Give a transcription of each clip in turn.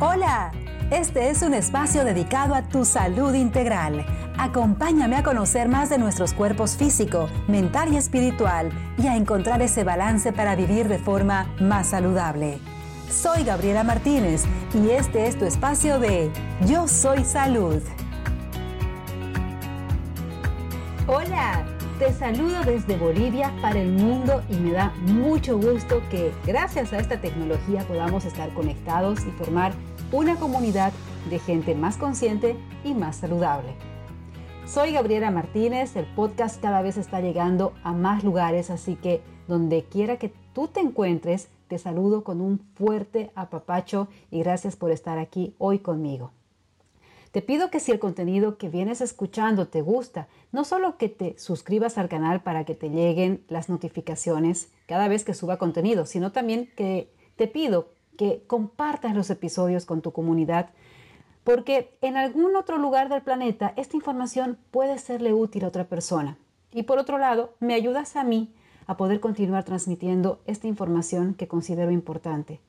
Hola, este es un espacio dedicado a tu salud integral. Acompáñame a conocer más de nuestros cuerpos físico, mental y espiritual y a encontrar ese balance para vivir de forma más saludable. Soy Gabriela Martínez y este es tu espacio de Yo Soy Salud. Hola, te saludo desde Bolivia para el mundo y me da mucho gusto que gracias a esta tecnología podamos estar conectados y formar una comunidad de gente más consciente y más saludable. Soy Gabriela Martínez, el podcast cada vez está llegando a más lugares, así que donde quiera que tú te encuentres, te saludo con un fuerte apapacho y gracias por estar aquí hoy conmigo. Te pido que si el contenido que vienes escuchando te gusta, no solo que te suscribas al canal para que te lleguen las notificaciones cada vez que suba contenido, sino también que te pido que compartas los episodios con tu comunidad, porque en algún otro lugar del planeta esta información puede serle útil a otra persona. Y por otro lado, me ayudas a mí a poder continuar transmitiendo esta información que considero importante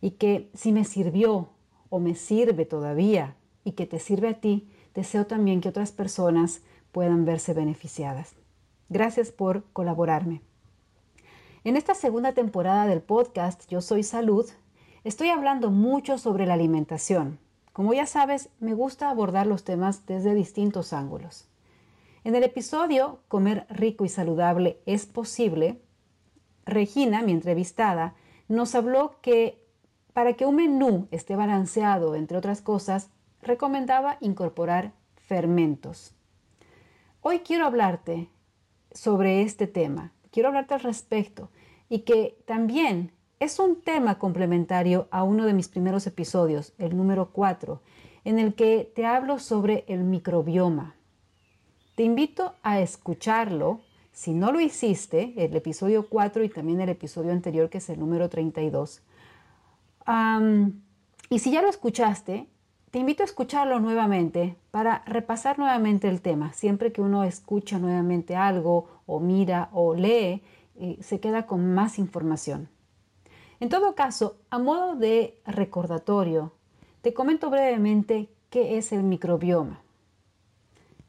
y que si me sirvió o me sirve todavía y que te sirve a ti, deseo también que otras personas puedan verse beneficiadas. Gracias por colaborarme. En esta segunda temporada del podcast Yo Soy Salud, Estoy hablando mucho sobre la alimentación. Como ya sabes, me gusta abordar los temas desde distintos ángulos. En el episodio Comer rico y saludable es posible, Regina, mi entrevistada, nos habló que para que un menú esté balanceado, entre otras cosas, recomendaba incorporar fermentos. Hoy quiero hablarte sobre este tema, quiero hablarte al respecto y que también es un tema complementario a uno de mis primeros episodios, el número 4, en el que te hablo sobre el microbioma. Te invito a escucharlo. Si no lo hiciste, el episodio 4 y también el episodio anterior, que es el número 32. y si ya lo escuchaste, te invito a escucharlo nuevamente para repasar nuevamente el tema. Siempre que uno escucha nuevamente algo o mira o lee, eh, se queda con más información. En todo caso, a modo de recordatorio, te comento brevemente qué es el microbioma.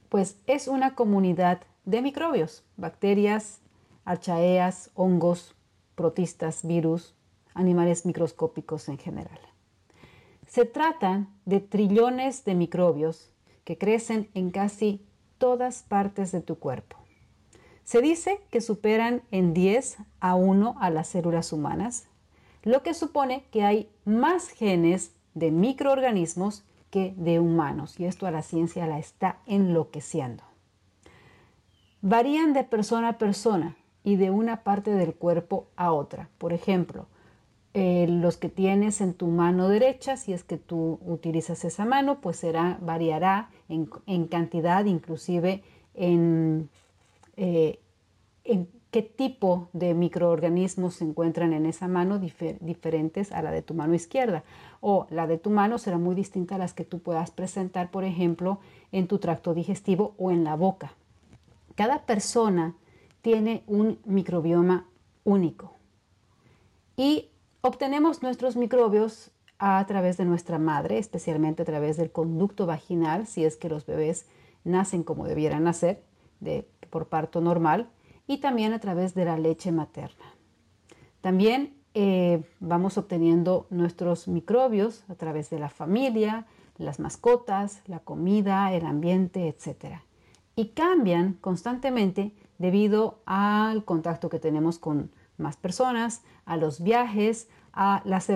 Pues es una comunidad de microbios, bacterias, archaeas, hongos, protistas, virus, animales microscópicos en general. Se tratan de trillones de microbios que crecen en casi todas partes de tu cuerpo. Se dice que superan en 10 a 1 a las células humanas lo que supone que hay más genes de microorganismos que de humanos, y esto a la ciencia la está enloqueciendo. Varían de persona a persona y de una parte del cuerpo a otra. Por ejemplo, eh, los que tienes en tu mano derecha, si es que tú utilizas esa mano, pues será, variará en, cantidad, inclusive en, eh, en qué tipo de microorganismos se encuentran en esa mano diferentes a la de tu mano izquierda. O la de tu mano será muy distinta a las que tú puedas presentar, por ejemplo, en tu tracto digestivo o en la boca. Cada persona tiene un microbioma único. Y obtenemos nuestros microbios a través de nuestra madre, especialmente a través del conducto vaginal, si es que los bebés nacen como debieran nacer, de, por parto normal y también a través de la leche materna. También eh, vamos obteniendo nuestros microbios a través de la familia, las mascotas, la comida, el ambiente, etc. Y cambian constantemente debido al contacto que tenemos con más personas, a los viajes, a las,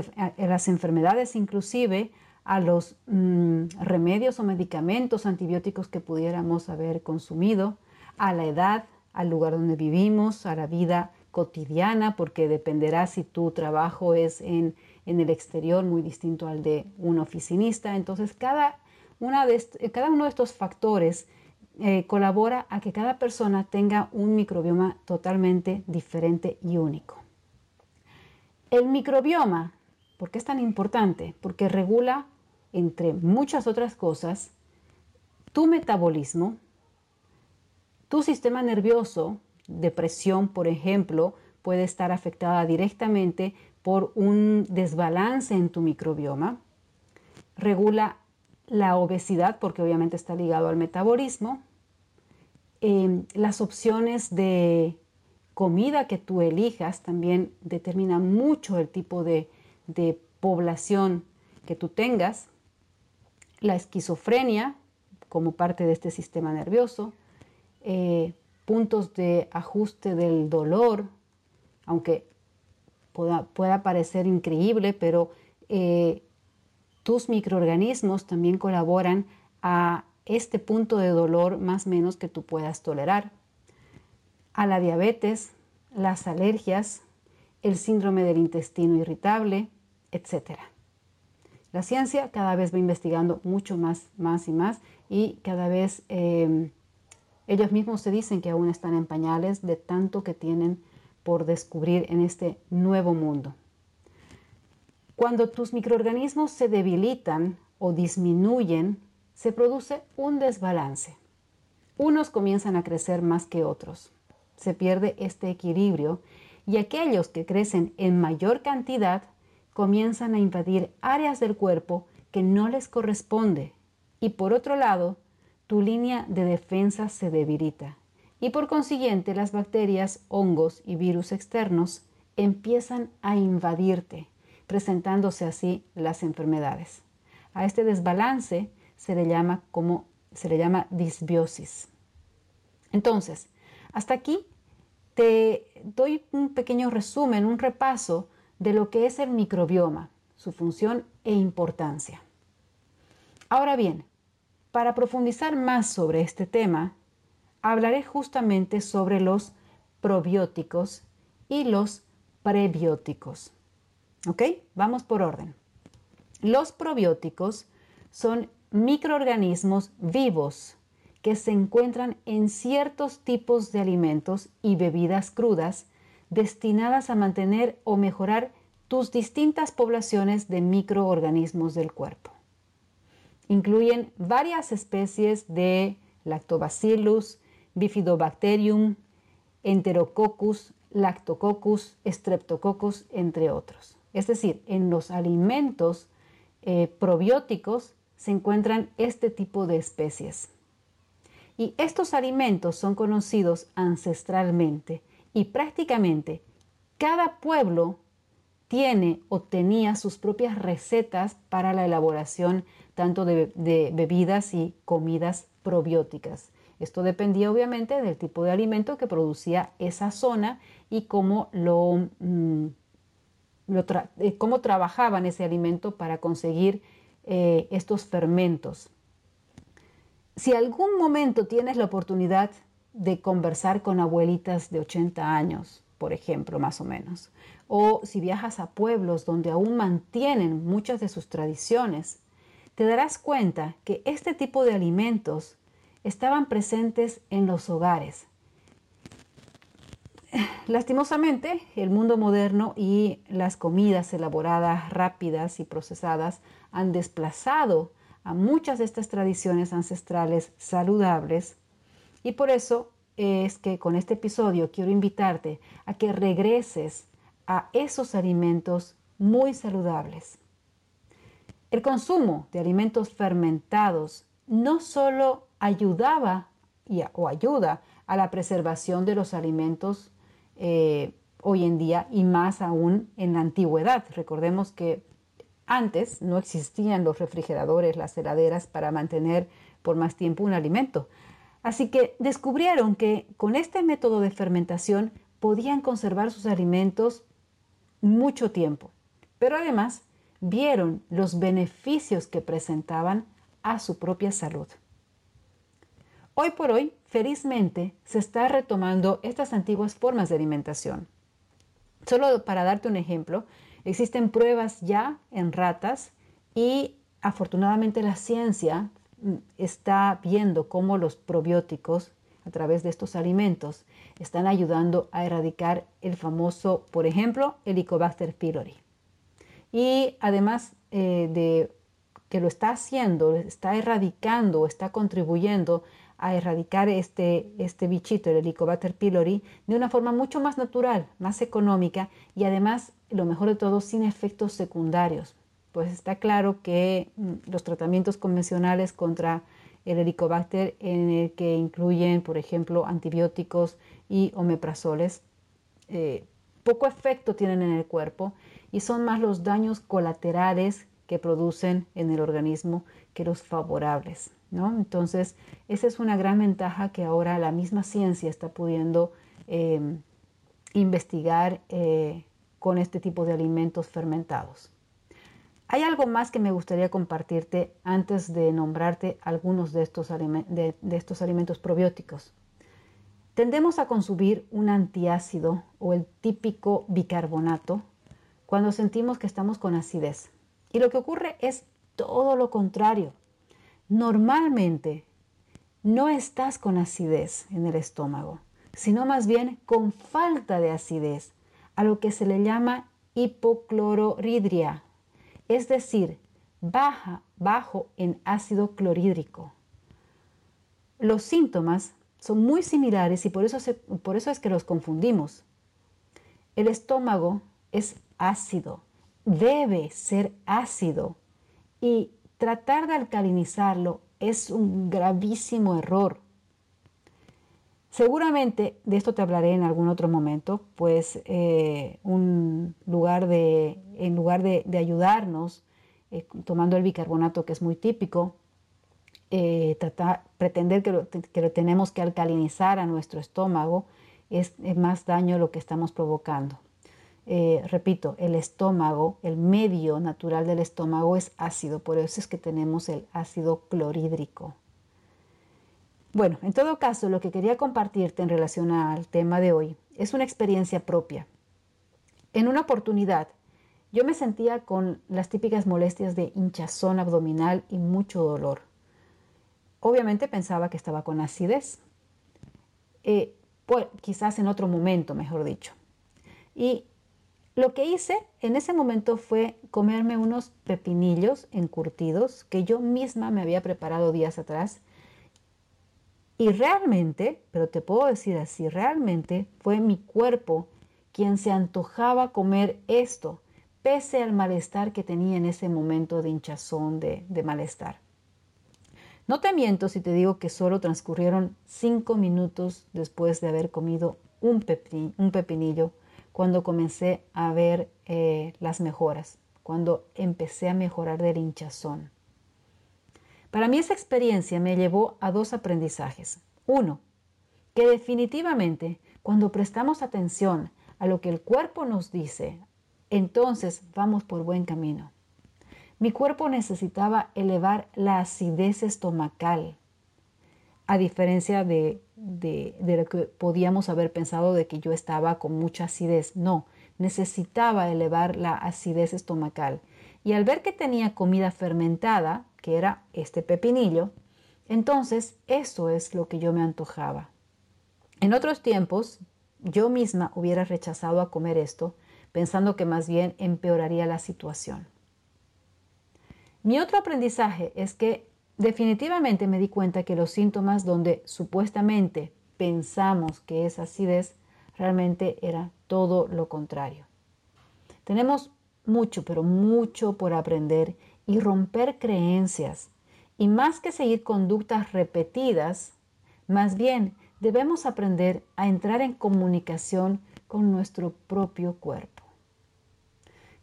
enfermedades inclusive, a los mm, remedios o medicamentos antibióticos que pudiéramos haber consumido, a la edad, al lugar donde vivimos, a la vida cotidiana, porque dependerá si tu trabajo es en, el exterior muy distinto al de un oficinista. Entonces, cada, una de cada uno de estos factores eh, colabora a que cada persona tenga un microbioma totalmente diferente y único. El microbioma, ¿por qué es tan importante? Porque regula, entre muchas otras cosas, tu metabolismo, tu sistema nervioso, depresión, por ejemplo, puede estar afectada directamente por un desbalance en tu microbioma. regula la obesidad, porque obviamente está ligado al metabolismo, em, las opciones de comida que tú elijas también determinan mucho el tipo de, población que tú tengas, la esquizofrenia como parte de este sistema nervioso, eh, puntos de ajuste del dolor, aunque pueda, parecer increíble, pero eh, tus microorganismos también colaboran a este punto de dolor más menos que tú puedas tolerar. A la diabetes, las alergias, el síndrome del intestino irritable, etc. La ciencia cada vez va investigando mucho más, más y más y cada vez eh, ellos mismos se dicen que aún están en pañales de tanto que tienen por descubrir en este nuevo mundo. Cuando tus microorganismos se debilitan o disminuyen, se produce un desbalance. Unos comienzan a crecer más que otros. Se pierde este equilibrio y aquellos que crecen en mayor cantidad comienzan a invadir áreas del cuerpo que no les corresponde. Y por otro lado, tu línea de defensa se debilita y por consiguiente las bacterias, hongos y virus externos empiezan a invadirte, presentándose así las enfermedades. A este desbalance se le llama como se le llama disbiosis. Entonces, hasta aquí te doy un pequeño resumen, un repaso de lo que es el microbioma, su función e importancia. Ahora bien, para profundizar más sobre este tema, hablaré justamente sobre los probióticos y los prebióticos. ¿Ok? Vamos por orden. Los probióticos son microorganismos vivos que se encuentran en ciertos tipos de alimentos y bebidas crudas destinadas a mantener o mejorar tus distintas poblaciones de microorganismos del cuerpo. Incluyen varias especies de lactobacillus, Bifidobacterium, Enterococcus, Lactococcus, Streptococcus, entre otros. Es decir, en los alimentos eh, probióticos se encuentran este tipo de especies. Y estos alimentos son conocidos ancestralmente y prácticamente cada pueblo tiene o tenía sus propias recetas para la elaboración tanto de bebidas y comidas probióticas. Esto dependía obviamente del tipo de alimento que producía esa zona y cómo, lo, mm, eh, cómo trabajaban ese alimento para conseguir eh, estos fermentos. Si algún momento tienes la oportunidad de conversar con abuelitas de 80 años, por ejemplo, más o menos, o si viajas a pueblos donde aún mantienen muchas de sus tradiciones, te darás cuenta que este tipo de alimentos estaban presentes en los hogares. Lastimosamente, el mundo moderno y las comidas elaboradas rápidas y procesadas han desplazado a muchas de estas tradiciones ancestrales saludables y por eso es que con este episodio quiero invitarte a que regreses a esos alimentos muy saludables. El consumo de alimentos fermentados no solo ayudaba o ayuda a la preservación de los alimentos eh, hoy en día y más aún en la antigüedad. Recordemos que antes no existían los refrigeradores, las heladeras para mantener por más tiempo un alimento. Así que descubrieron que con este método de fermentación podían conservar sus alimentos mucho tiempo, pero además vieron los beneficios que presentaban a su propia salud. Hoy por hoy, felizmente, se está retomando estas antiguas formas de alimentación. Solo para darte un ejemplo, existen pruebas ya en ratas y afortunadamente la ciencia mm, está viendo cómo los probióticos a través de estos alimentos están ayudando a erradicar el famoso, por ejemplo, Helicobacter pylori. Y además eh, de que lo está haciendo, está erradicando, está contribuyendo a erradicar este, este bichito, el Helicobacter pylori, de una forma mucho más natural, más económica y además, lo mejor de todo, sin efectos secundarios. pues está claro que mm, los tratamientos convencionales contra el helicobacter en el que incluyen, por ejemplo, antibióticos y omeprazoles, eh, poco efecto tienen en el cuerpo y son más los daños colaterales que producen en el organismo que los favorables. ¿no? Entonces, esa es una gran ventaja que ahora la misma ciencia está pudiendo em, investigar eh, con este tipo de alimentos fermentados. Hay algo más que me gustaría compartirte antes de nombrarte algunos de estos, de estos alimentos probióticos. Tendemos a consumir un antiácido o el típico bicarbonato cuando sentimos que estamos con acidez. Y lo que ocurre es todo lo contrario. Normalmente no estás con acidez en el estómago, sino más bien con falta de acidez, a lo que se le llama hipocloridria, es decir, baja, bajo en ácido clorhídrico. Los síntomas son muy similares y por eso es que los confundimos. El estómago es ácido, debe ser ácido y tratar de alcalinizarlo es un gravísimo error. Seguramente de esto te hablaré en algún otro momento, pues eh, un lugar de, en lugar de, ayudarnos, eh, tomando el bicarbonato que es muy típico, eh, tratar, pretender que lo, tenemos que alcalinizar a nuestro estómago es, más daño lo que estamos provocando. Eh, repito, el estómago, el medio natural del estómago es ácido, por eso es que tenemos el ácido clorhídrico. Bueno, en todo caso, lo que quería compartirte en relación al tema de hoy es una experiencia propia. En una oportunidad, yo me sentía con las típicas molestias de hinchazón abdominal y mucho dolor. Obviamente pensaba que estaba con acidez, eh, pues, quizás en otro momento, mejor dicho. Y lo que hice en ese momento fue comerme unos pepinillos encurtidos que yo misma me había preparado días atrás. Y realmente, pero te puedo decir así, realmente fue mi cuerpo quien se antojaba comer esto, pese al malestar que tenía en ese momento de hinchazón, de malestar. No te miento si te digo que solo transcurrieron cinco minutos después de haber comido un, pepinillo cuando comencé a ver eh, las mejoras, cuando empecé a mejorar del hinchazón. Para mí esa experiencia me llevó a dos aprendizajes. Uno, que definitivamente cuando prestamos atención a lo que el cuerpo nos dice, entonces vamos por buen camino. Mi cuerpo necesitaba elevar la acidez estomacal, a diferencia de, lo que podíamos haber pensado de que yo estaba con mucha acidez. No, necesitaba elevar la acidez estomacal. Y al ver que tenía comida fermentada, que era este pepinillo, entonces eso es lo que yo me antojaba. En otros tiempos, yo misma hubiera rechazado a comer esto, pensando que más bien empeoraría la situación. Mi otro aprendizaje es que definitivamente me di cuenta que los síntomas donde supuestamente pensamos que es acidez, realmente era todo lo contrario. Tenemos mucho, pero mucho por aprender y romper creencias. Y más que seguir conductas repetidas, más bien debemos aprender a entrar en comunicación con nuestro propio cuerpo.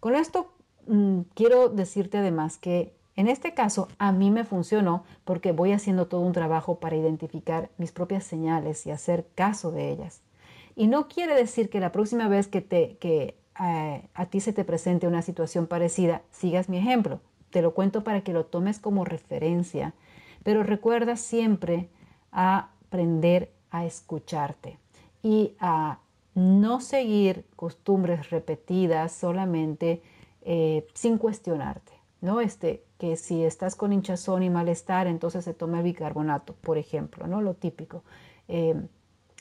Con esto Mm, quiero decirte además que en este caso a mí me funcionó porque voy haciendo todo un trabajo para identificar mis propias señales y hacer caso de ellas. Y no quiere decir que la próxima vez que, te, que eh, a ti se te presente una situación parecida, sigas mi ejemplo. Te lo cuento para que lo tomes como referencia, pero recuerda siempre a aprender a escucharte y a no seguir costumbres repetidas solamente eh, sin cuestionarte, ¿no? Este, que si estás con hinchazón y malestar, entonces se toma el bicarbonato, por ejemplo, ¿no? Lo típico. Eh,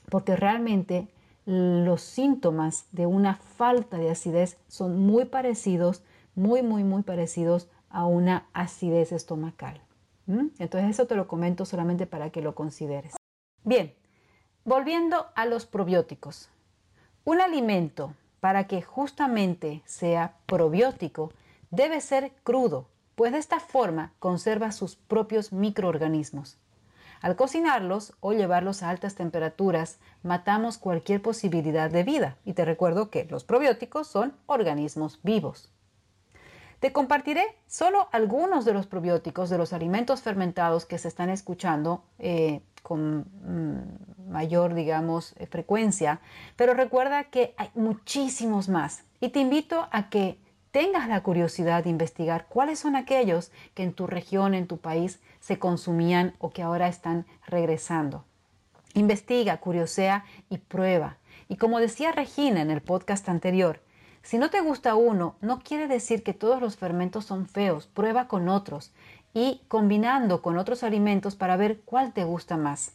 porque realmente los síntomas de una falta de acidez son muy parecidos, muy, muy, muy parecidos a una acidez estomacal. Entonces eso te lo comento solamente para que lo consideres. Bien, volviendo a los probióticos. Un alimento para que justamente sea probiótico, debe ser crudo, pues de esta forma conserva sus propios microorganismos. Al cocinarlos o llevarlos a altas temperaturas, matamos cualquier posibilidad de vida. Y te recuerdo que los probióticos son organismos vivos. Te compartiré solo algunos de los probióticos de los alimentos fermentados que se están escuchando eh, con mm, mayor, digamos, eh, frecuencia, pero recuerda que hay muchísimos más y te invito a que tengas la curiosidad de investigar cuáles son aquellos que en tu región, en tu país, se consumían o que ahora están regresando. Investiga, curiosea y prueba. Y como decía Regina en el podcast anterior, si no te gusta uno, no quiere decir que todos los fermentos son feos. Prueba con otros y combinando con otros alimentos para ver cuál te gusta más.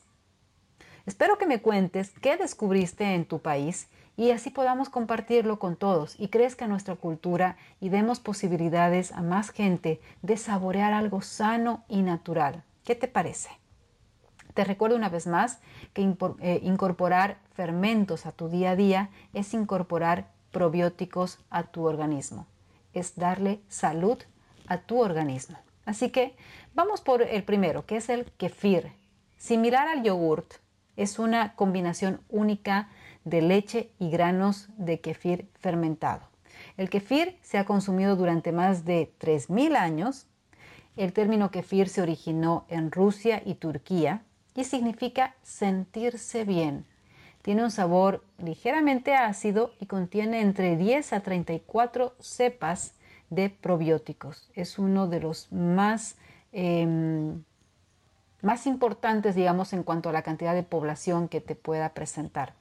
Espero que me cuentes qué descubriste en tu país y así podamos compartirlo con todos y crezca nuestra cultura y demos posibilidades a más gente de saborear algo sano y natural. ¿Qué te parece? Te recuerdo una vez más que eh, incorporar fermentos a tu día a día es incorporar probióticos a tu organismo. Es darle salud a tu organismo. Así que vamos por el primero, que es el kefir. Similar al yogurt, es una combinación única de leche y granos de kefir fermentado. El kefir se ha consumido durante más de 3.000 años. El término kefir se originó en Rusia y Turquía y significa sentirse bien, tiene un sabor ligeramente ácido y contiene entre 10 a 34 cepas de probióticos. Es uno de los más, em, más importantes, digamos, en cuanto a la cantidad de población que te pueda presentar.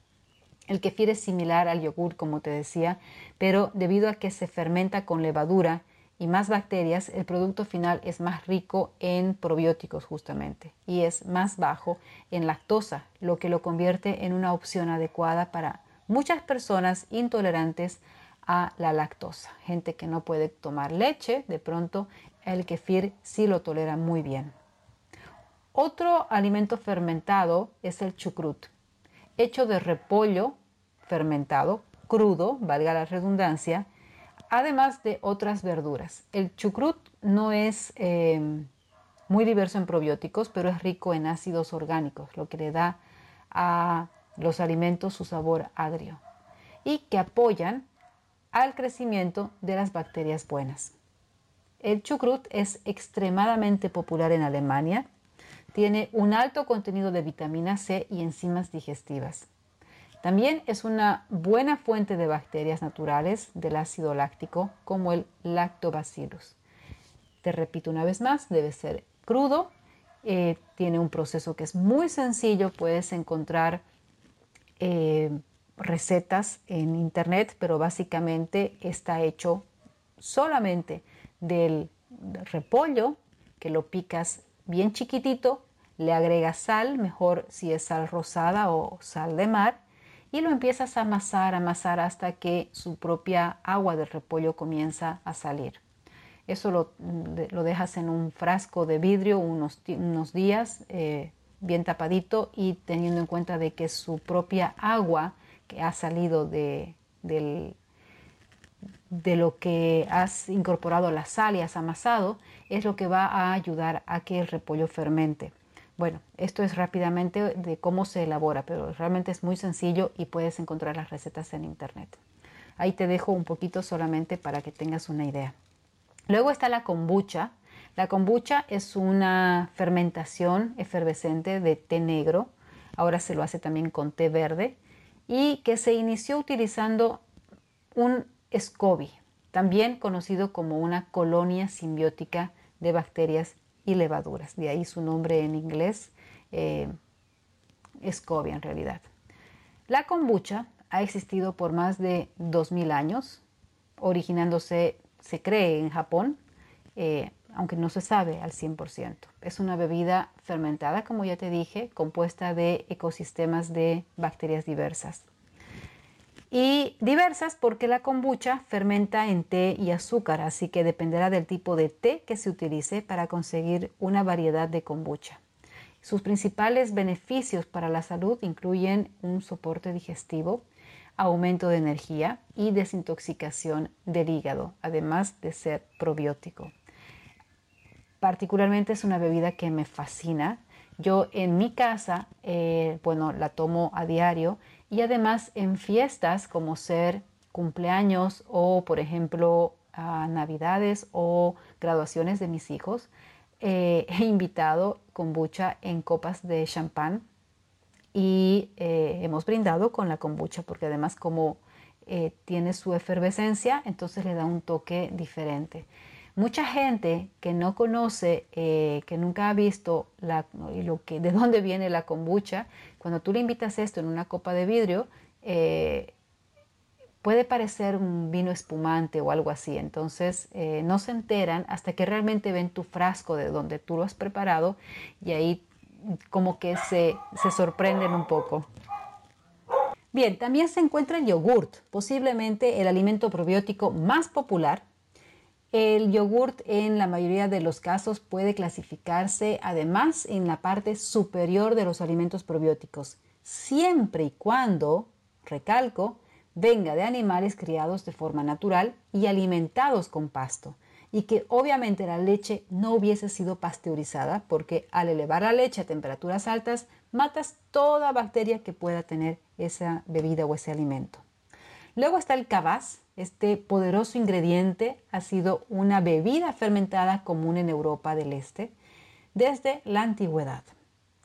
El kefir es similar al yogur, como te decía, pero debido a que se fermenta con levadura, y más bacterias, el producto final es más rico en probióticos justamente y es más bajo en lactosa, lo que lo convierte en una opción adecuada para muchas personas intolerantes a la lactosa. Gente que no puede tomar leche, de pronto el kefir sí lo tolera muy bien. Otro alimento fermentado es el chucrut, hecho de repollo fermentado, crudo, valga la redundancia, además de otras verduras. El chucrut no es eh, muy diverso en probióticos, pero es rico en ácidos orgánicos, lo que le da a los alimentos su sabor agrio y que apoyan al crecimiento de las bacterias buenas. El chucrut es extremadamente popular en Alemania, tiene un alto contenido de vitamina C y enzimas digestivas. También es una buena fuente de bacterias naturales del ácido láctico como el lactobacillus. Te repito una vez más, debe ser crudo, eh, tiene un proceso que es muy sencillo, puedes encontrar eh, recetas en internet, pero básicamente está hecho solamente del repollo, que lo picas bien chiquitito, le agregas sal, mejor si es sal rosada o sal de mar, y lo empiezas a amasar, amasar hasta que su propia agua del repollo comienza a salir. Eso lo, dejas en un frasco de vidrio unos, unos días eh, bien tapadito y teniendo en cuenta de que su propia agua que ha salido de, de lo que has incorporado la sal y has amasado es lo que va a ayudar a que el repollo fermente. Bueno, esto es rápidamente de cómo se elabora, pero realmente es muy sencillo y puedes encontrar las recetas en internet. Ahí te dejo un poquito solamente para que tengas una idea. Luego está la kombucha. La kombucha es una fermentación efervescente de té negro. Ahora se lo hace también con té verde y que se inició utilizando un SCOBY, también conocido como una colonia simbiótica de bacterias y levaduras. De ahí su nombre en inglés, eh, en realidad. La kombucha ha existido por más de 2000 años, originándose, se cree, en Japón, eh, aunque no se sabe al 100%. Es una bebida fermentada, como ya te dije, compuesta de ecosistemas de bacterias diversas y diversas porque la kombucha fermenta en té y azúcar, así que dependerá del tipo de té que se utilice para conseguir una variedad de kombucha. Sus principales beneficios para la salud incluyen un soporte digestivo, aumento de energía y desintoxicación del hígado, además de ser probiótico. Particularmente es una bebida que me fascina. Yo en mi casa, eh, bueno, la tomo a diario y además en fiestas como ser cumpleaños o, por ejemplo, navidades o graduaciones de mis hijos, eh, he invitado kombucha en copas de champán y eh, hemos brindado con la kombucha porque además como eh, tiene su efervescencia, entonces le da un toque diferente. Mucha gente que no conoce, que nunca ha visto lo que, de dónde viene la kombucha, cuando tú le invitas esto en una copa de vidrio, puede parecer un vino espumante o algo así. Entonces no se enteran hasta que realmente ven tu frasco de donde tú lo has preparado y ahí como que se, sorprenden un poco. Bien, también se encuentra el yogurt, posiblemente el alimento probiótico más popular. El yogurt en la mayoría de los casos puede clasificarse además en la parte superior de los alimentos probióticos, siempre y cuando, recalco, venga de animales criados de forma natural y alimentados con pasto y que obviamente la leche no hubiese sido pasteurizada porque al elevar la leche a temperaturas altas matas toda bacteria que pueda tener esa bebida o ese alimento. Luego está el cabaz. Este poderoso ingrediente ha sido una bebida fermentada común en Europa del Este desde la antigüedad.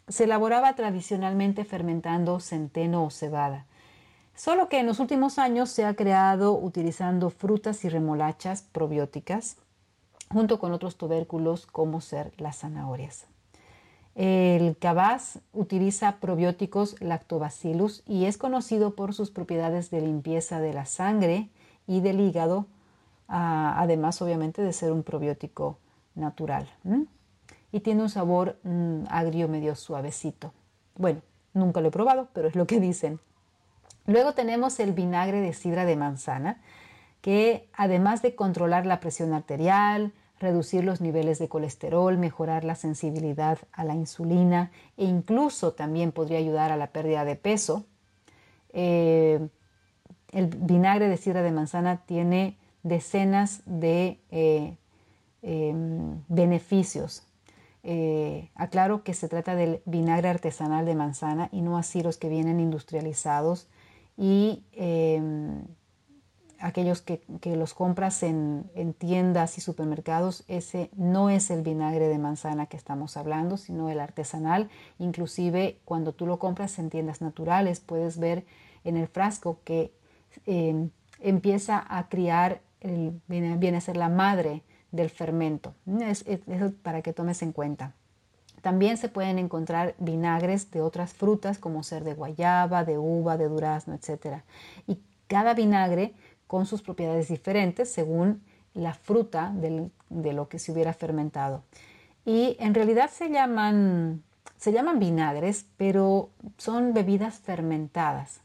Se elaboraba tradicionalmente fermentando centeno o cebada, solo que en los últimos años se ha creado utilizando frutas y remolachas probióticas junto con otros tubérculos como ser las zanahorias. El cabaz utiliza probióticos lactobacillus y es conocido por sus propiedades de limpieza de la sangre y del hígado, ah, además obviamente de ser un probiótico natural. Y tiene un sabor mm, agrio medio suavecito. Bueno, nunca lo he probado, pero es lo que dicen. Luego tenemos el vinagre de sidra de manzana, que además de controlar la presión arterial, reducir los niveles de colesterol, mejorar la sensibilidad a la insulina e incluso también podría ayudar a la pérdida de peso. Eh, el vinagre de sidra de manzana tiene decenas de eh, em, beneficios. Eh, aclaro que se trata del vinagre artesanal de manzana y no así los que vienen industrializados y em, aquellos que, los compras en, tiendas y supermercados, ese no es el vinagre de manzana que estamos hablando, sino el artesanal. Inclusive cuando tú lo compras en tiendas naturales, puedes ver en el frasco que em, empieza a criar, viene, a ser la madre del fermento. Es, eso para que tomes en cuenta. También se pueden encontrar vinagres de otras frutas como ser de guayaba, de uva, de durazno, etc. Y cada vinagre con sus propiedades diferentes según la fruta de lo que se hubiera fermentado. Y en realidad se llaman, se llaman vinagres, pero son bebidas fermentadas.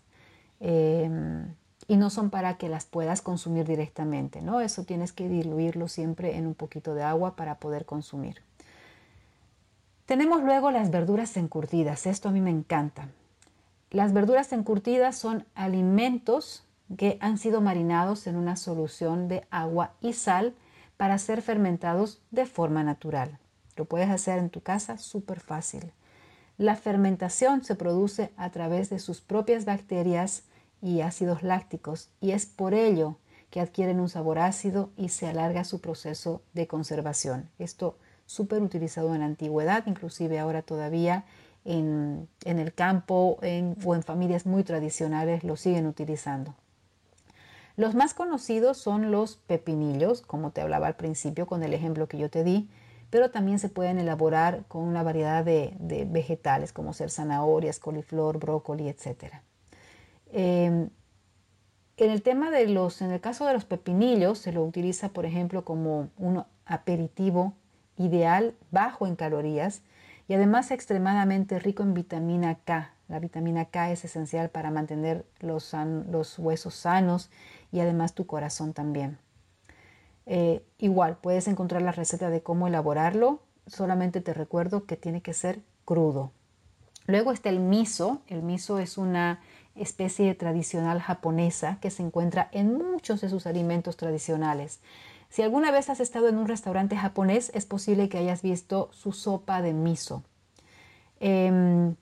Em, y no son para que las puedas consumir directamente, ¿no? Eso tienes que diluirlo siempre en un poquito de agua para poder consumir. Tenemos luego las verduras encurtidas. Esto a mí me encanta. Las verduras encurtidas son alimentos que han sido marinados en una solución de agua y sal para ser fermentados de forma natural. Lo puedes hacer en tu casa súper fácil. La fermentación se produce a través de sus propias bacterias y ácidos lácticos y es por ello que adquieren un sabor ácido y se alarga su proceso de conservación. Esto súper utilizado en la antigüedad, inclusive ahora todavía en, el campo o en familias muy tradicionales lo siguen utilizando. Los más conocidos son los pepinillos, como te hablaba al principio con el ejemplo que yo te di, pero también se pueden elaborar con una variedad de, vegetales como ser zanahorias, coliflor, brócoli, etc. Em, en el tema de los, en el caso de los pepinillos, se lo utiliza, por ejemplo, como un aperitivo ideal, bajo en calorías y además extremadamente rico en vitamina K. La vitamina K es esencial para mantener los, los huesos sanos y además tu corazón también. Eh, igual, puedes encontrar la receta de cómo elaborarlo, solamente te recuerdo que tiene que ser crudo. Luego está el miso. El miso es una especie tradicional japonesa que se encuentra en muchos de sus alimentos tradicionales. Si alguna vez has estado en un restaurante japonés, es posible que hayas visto su sopa de miso. Em,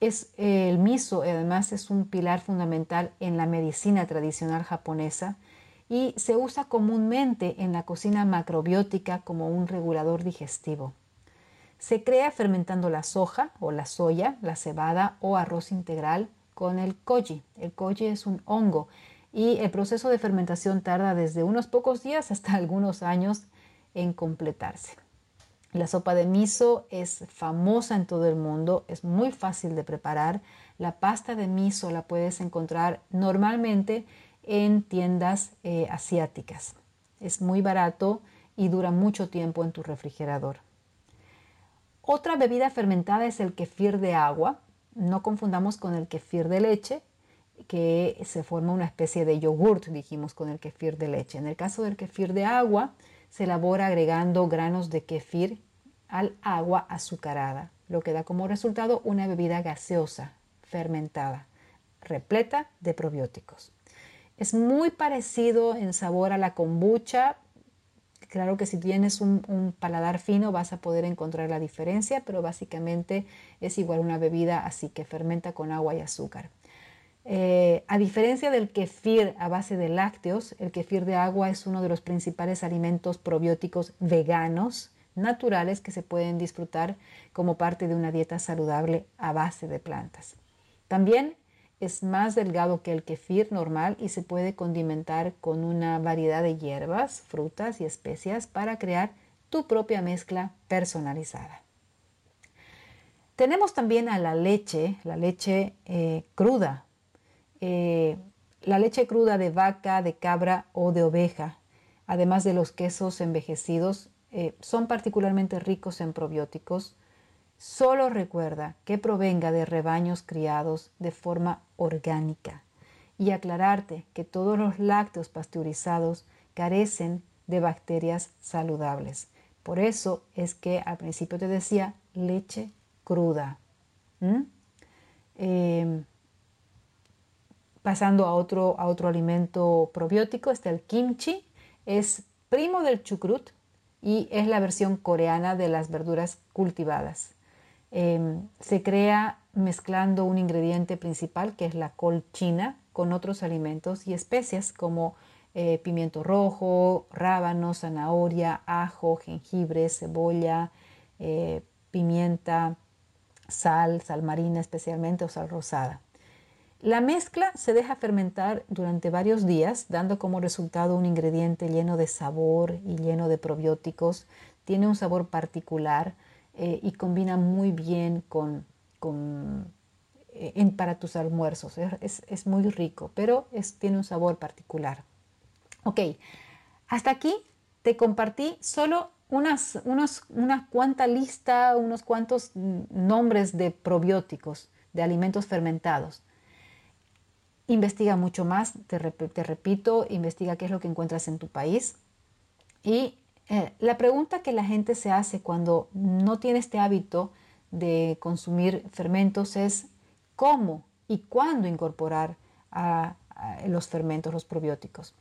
es, el miso además es un pilar fundamental en la medicina tradicional japonesa y se usa comúnmente en la cocina macrobiótica como un regulador digestivo. Se crea fermentando la soja o la soya, la cebada o arroz integral con el koji. El koji es un hongo y el proceso de fermentación tarda desde unos pocos días hasta algunos años en completarse. La sopa de miso es famosa en todo el mundo, es muy fácil de preparar. La pasta de miso la puedes encontrar normalmente en tiendas eh, asiáticas. Es muy barato y dura mucho tiempo en tu refrigerador. Otra bebida fermentada es el kefir de agua. No confundamos con el kefir de leche, que se forma una especie de yogurt, dijimos, con el kefir de leche. En el caso del kefir de agua, se elabora agregando granos de kefir al agua azucarada, lo que da como resultado una bebida gaseosa, fermentada, repleta de probióticos. Es muy parecido en sabor a la kombucha. Claro que si tienes un, paladar fino vas a poder encontrar la diferencia, pero básicamente es igual una bebida así que fermenta con agua y azúcar. Eh, a diferencia del kefir a base de lácteos, el kefir de agua es uno de los principales alimentos probióticos veganos naturales que se pueden disfrutar como parte de una dieta saludable a base de plantas. También es más delgado que el kefir normal y se puede condimentar con una variedad de hierbas, frutas y especias para crear tu propia mezcla personalizada. Tenemos también a la leche, la leche eh, cruda, eh, la leche cruda de vaca, de cabra o de oveja, además de los quesos envejecidos, eh, son particularmente ricos en probióticos Solo recuerda que provenga de rebaños criados de forma orgánica y aclararte que todos los lácteos pasteurizados carecen de bacterias saludables. Por eso es que al principio te decía leche cruda. Em, pasando a otro, a otro alimento probiótico, está el kimchi. Es primo del chucrut y es la versión coreana de las verduras cultivadas. Em, se crea mezclando un ingrediente principal que es la col china con otros alimentos y especias como eh, pimiento rojo, rábano, zanahoria, ajo, jengibre, cebolla, eh, pimienta, sal, sal marina especialmente o sal rosada. La mezcla se deja fermentar durante varios días, dando como resultado un ingrediente lleno de sabor y lleno de probióticos. Tiene un sabor particular eh, y combina muy bien con, eh, para tus almuerzos. Es, muy rico, pero tiene un sabor particular. Ok, hasta aquí te compartí solo unas, unos, una cuanta lista, unos cuantos nombres de probióticos, de alimentos fermentados. Investiga mucho más, te, te repito, investiga qué es lo que encuentras en tu país y eh, la pregunta que la gente se hace cuando no tiene este hábito de consumir fermentos es cómo y cuándo incorporar los fermentos, los probióticos.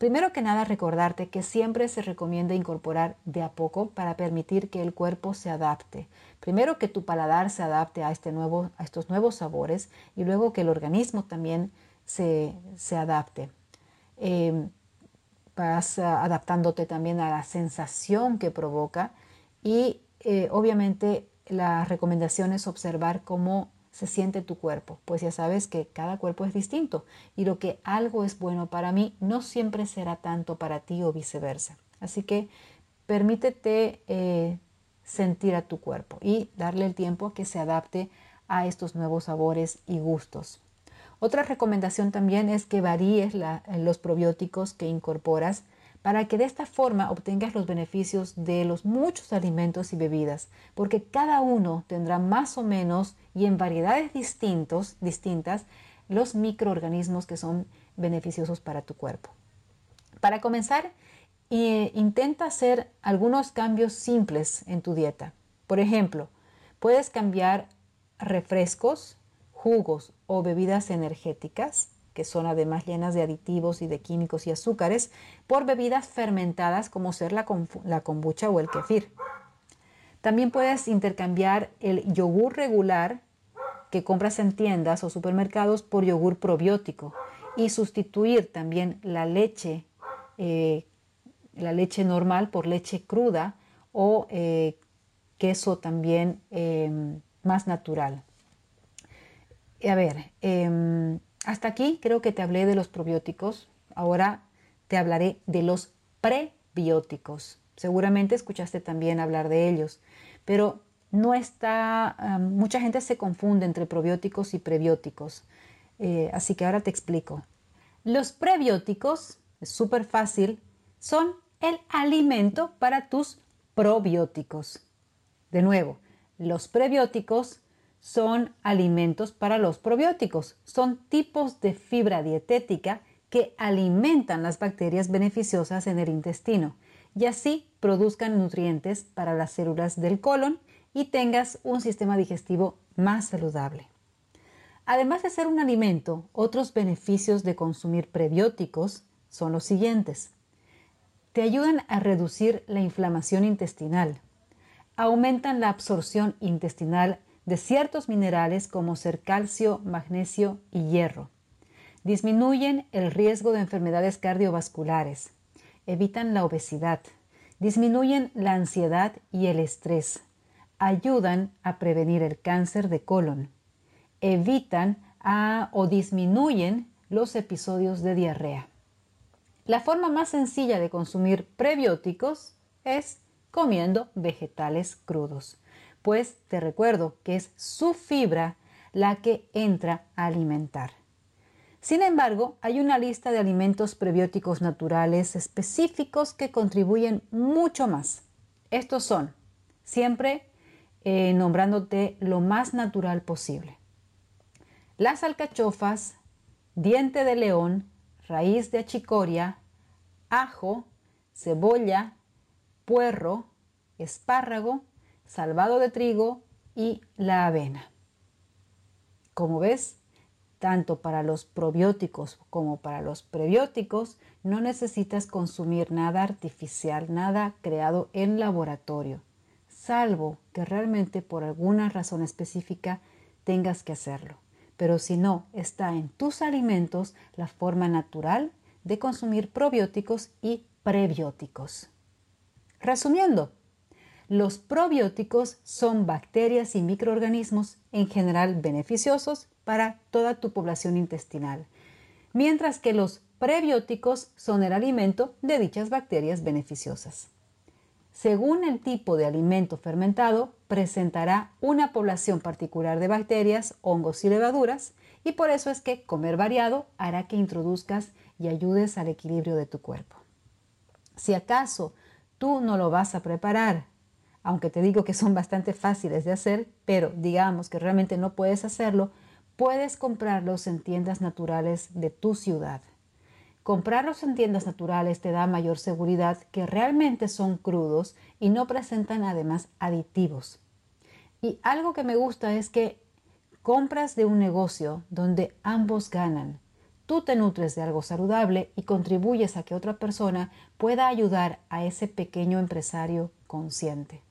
Primero que nada, recordarte que siempre se recomienda incorporar de a poco para permitir que el cuerpo se adapte. Primero que tu paladar se adapte a, este a estos nuevos sabores y luego que el organismo también se, adapte. Eh, vas eh, adaptándote también a la sensación que provoca y eh, obviamente la recomendación es observar cómo se siente tu cuerpo, pues ya sabes que cada cuerpo es distinto y lo que algo es bueno para mí no siempre será tanto para ti o viceversa. Así que permítete eh, sentir a tu cuerpo y darle el tiempo que se adapte a estos nuevos sabores y gustos. Otra recomendación también es que varíes los probióticos que incorporas para que de esta forma obtengas los beneficios de los muchos alimentos y bebidas, porque cada uno tendrá más o menos y en variedades distintos, distintas los microorganismos que son beneficiosos para tu cuerpo. Para comenzar, eh, intenta hacer algunos cambios simples en tu dieta. Por ejemplo, puedes cambiar refrescos, jugos o bebidas energéticas, que son además llenas de aditivos y de químicos y azúcares, por bebidas fermentadas como ser la, kombucha o el kefir. También puedes intercambiar el yogur regular que compras en tiendas o supermercados por yogur probiótico y sustituir también la leche, eh, la leche normal por leche cruda o eh, queso también em, más natural. A ver, em, hasta aquí creo que te hablé de los probióticos. Ahora te hablaré de los prebióticos. Seguramente escuchaste también hablar de ellos, pero no está, mucha gente se confunde entre probióticos y prebióticos. Eh, así que ahora te explico. Los prebióticos, es súper fácil, son el alimento para tus probióticos. De nuevo, los prebióticos son alimentos para los probióticos. Son tipos de fibra dietética que alimentan las bacterias beneficiosas en el intestino y así produzcan nutrientes para las células del colon y tengas un sistema digestivo más saludable. Además de ser un alimento, otros beneficios de consumir prebióticos son los siguientes. Te ayudan a reducir la inflamación intestinal, aumentan la absorción intestinal de ciertos minerales como ser calcio, magnesio y hierro. Disminuyen el riesgo de enfermedades cardiovasculares, evitan la obesidad, disminuyen la ansiedad y el estrés, ayudan a prevenir el cáncer de colon, evitan o disminuyen los episodios de diarrea. La forma más sencilla de consumir prebióticos es comiendo vegetales crudos pues te recuerdo que es su fibra la que entra a alimentar. Sin embargo, hay una lista de alimentos prebióticos naturales específicos que contribuyen mucho más. Estos son, siempre eh, nombrándote lo más natural posible. Las alcachofas, diente de león, raíz de achicoria, ajo, cebolla, puerro, espárrago, salvado de trigo y la avena. Como ves, tanto para los probióticos como para los prebióticos no necesitas consumir nada artificial, nada creado en laboratorio, salvo que realmente por alguna razón específica tengas que hacerlo. Pero si no, está en tus alimentos la forma natural de consumir probióticos y prebióticos. Resumiendo, los probióticos son bacterias y microorganismos en general beneficiosos para toda tu población intestinal, mientras que los prebióticos son el alimento de dichas bacterias beneficiosas. Según el tipo de alimento fermentado, presentará una población particular de bacterias, hongos y levaduras, y por eso es que comer variado hará que introduzcas y ayudes al equilibrio de tu cuerpo. Si acaso tú no lo vas a preparar aunque te digo que son bastante fáciles de hacer, pero digamos que realmente no puedes hacerlo, puedes comprarlos en tiendas naturales de tu ciudad. Comprarlos en tiendas naturales te da mayor seguridad que realmente son crudos y no presentan además aditivos. Y algo que me gusta es que compras de un negocio donde ambos ganan. Tú te nutres de algo saludable y contribuyes a que otra persona pueda ayudar a ese pequeño empresario consciente.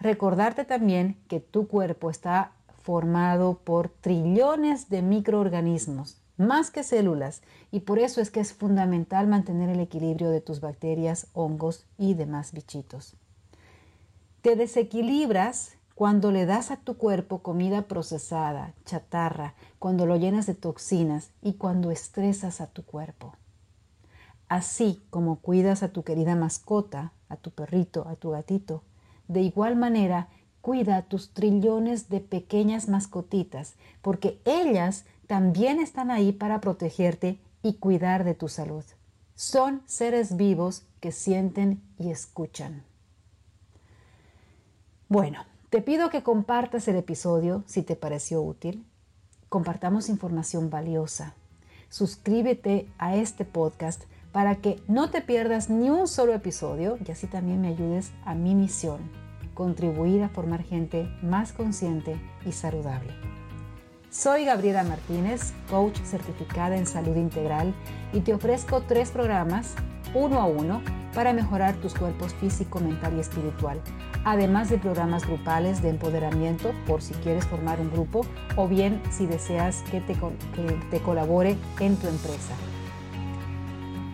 Recordarte también que tu cuerpo está formado por trillones de microorganismos, más que células, y por eso es que es fundamental mantener el equilibrio de tus bacterias, hongos y demás bichitos. Te desequilibras cuando le das a tu cuerpo comida procesada, chatarra, cuando lo llenas de toxinas y cuando estresas a tu cuerpo. Así como cuidas a tu querida mascota, a tu perrito, a tu gatito, de igual manera, cuida tus trillones de pequeñas mascotitas, porque ellas también están ahí para protegerte y cuidar de tu salud. Son seres vivos que sienten y escuchan. Bueno, te pido que compartas el episodio si te pareció útil. Compartamos información valiosa. Suscríbete a este podcast para que no te pierdas ni un solo episodio y así también me ayudes a mi misión, contribuir a formar gente más consciente y saludable. Soy Gabriela Martínez, coach certificada en salud integral y te ofrezco tres programas uno a uno para mejorar tus cuerpos físico, mental y espiritual, además de programas grupales de empoderamiento por si quieres formar un grupo o bien si deseas que te, que te colabore en tu empresa.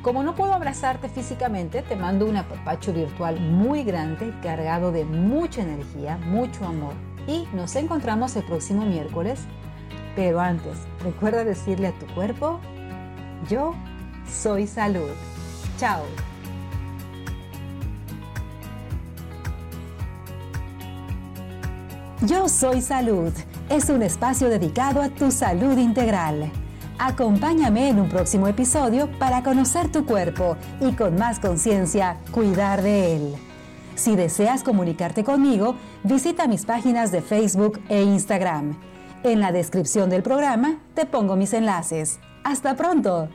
Como no puedo abrazarte físicamente, te mando un apapacho virtual muy grande, cargado de mucha energía, mucho amor. Y nos encontramos el próximo miércoles. Pero antes, recuerda decirle a tu cuerpo, yo soy salud. Chao. Yo soy salud. Es un espacio dedicado a tu salud integral. Acompáñame en un próximo episodio para conocer tu cuerpo y con más conciencia cuidar de él. Si deseas comunicarte conmigo, visita mis páginas de Facebook e Instagram. En la descripción del programa te pongo mis enlaces. ¡Hasta pronto!